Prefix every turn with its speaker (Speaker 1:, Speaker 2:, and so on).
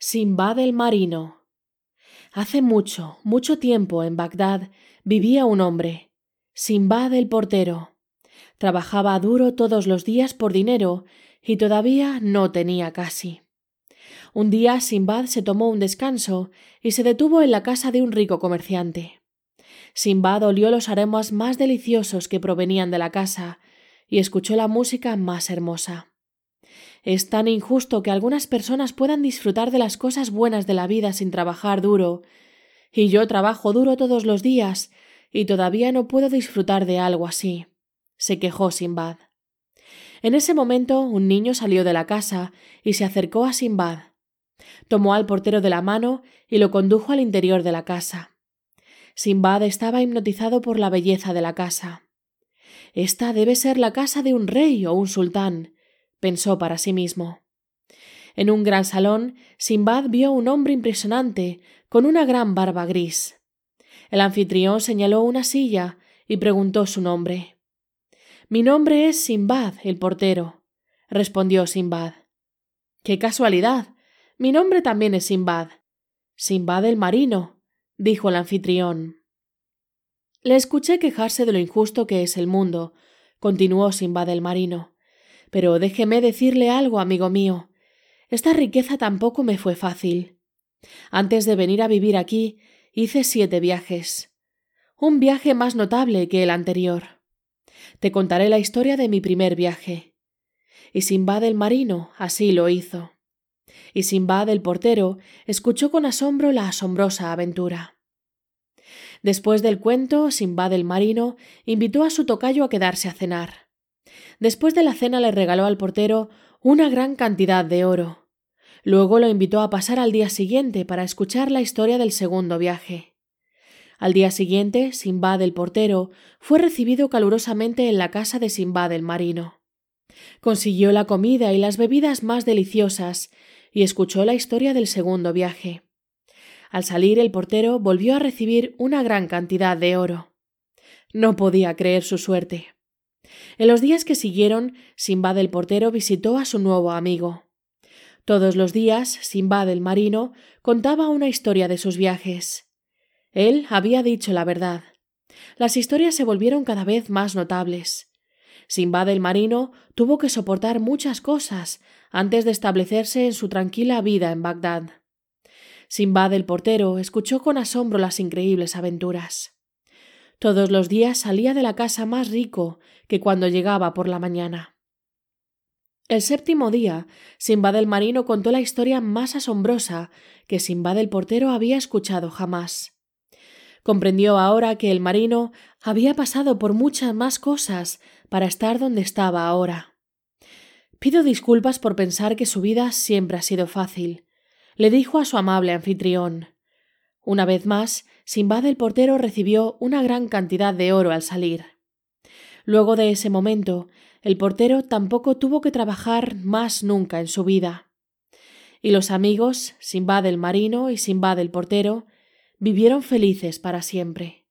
Speaker 1: Simbad el marino. Hace mucho, mucho tiempo en Bagdad vivía un hombre, Simbad el portero. Trabajaba duro todos los días por dinero y todavía no tenía casi. Un día Simbad se tomó un descanso y se detuvo en la casa de un rico comerciante. Simbad olió los aromas más deliciosos que provenían de la casa y escuchó la música más hermosa. Es tan injusto que algunas personas puedan disfrutar de las cosas buenas de la vida sin trabajar duro, y yo trabajo duro todos los días y todavía no puedo disfrutar de algo así, se quejó Simbad. En ese momento un niño salió de la casa y se acercó a Simbad. Tomó al portero de la mano y lo condujo al interior de la casa. Simbad estaba hipnotizado por la belleza de la casa. Esta debe ser la casa de un rey o un sultán, pensó para sí mismo. En un gran salón, Simbad vio un hombre impresionante, con una gran barba gris. El anfitrión señaló una silla y preguntó su nombre. Mi nombre es Simbad, el portero, respondió Simbad. Qué casualidad. Mi nombre también es Simbad. Simbad el marino, dijo el anfitrión. Le escuché quejarse de lo injusto que es el mundo, continuó Simbad el marino. Pero déjeme decirle algo, amigo mío. Esta riqueza tampoco me fue fácil. Antes de venir a vivir aquí, hice siete viajes. Un viaje más notable que el anterior. Te contaré la historia de mi primer viaje. Y Simbad el marino así lo hizo. Y Simbad el portero escuchó con asombro la asombrosa aventura. Después del cuento, Simbad el marino invitó a su tocayo a quedarse a cenar. Después de la cena le regaló al portero una gran cantidad de oro. Luego lo invitó a pasar al día siguiente para escuchar la historia del segundo viaje. Al día siguiente, Simbad el portero fue recibido calurosamente en la casa de Simbad el marino. Consiguió la comida y las bebidas más deliciosas y escuchó la historia del segundo viaje. Al salir el portero volvió a recibir una gran cantidad de oro. No podía creer su suerte. En los días que siguieron, Simbad el portero visitó a su nuevo amigo. Todos los días, Simbad el marino contaba una historia de sus viajes. Él había dicho la verdad. Las historias se volvieron cada vez más notables. Simbad el marino tuvo que soportar muchas cosas antes de establecerse en su tranquila vida en Bagdad. Simbad el portero escuchó con asombro las increíbles aventuras. Todos los días salía de la casa más rico que cuando llegaba por la mañana. El séptimo día, Simbad el marino contó la historia más asombrosa que Simbad el portero había escuchado jamás. Comprendió ahora que el marino había pasado por muchas más cosas para estar donde estaba ahora. Pido disculpas por pensar que su vida siempre ha sido fácil, le dijo a su amable anfitrión. Una vez más, Simbad el portero recibió una gran cantidad de oro al salir. Luego de ese momento, el portero tampoco tuvo que trabajar más nunca en su vida. Y los amigos, Simbad el marino y Simbad el portero, vivieron felices para siempre.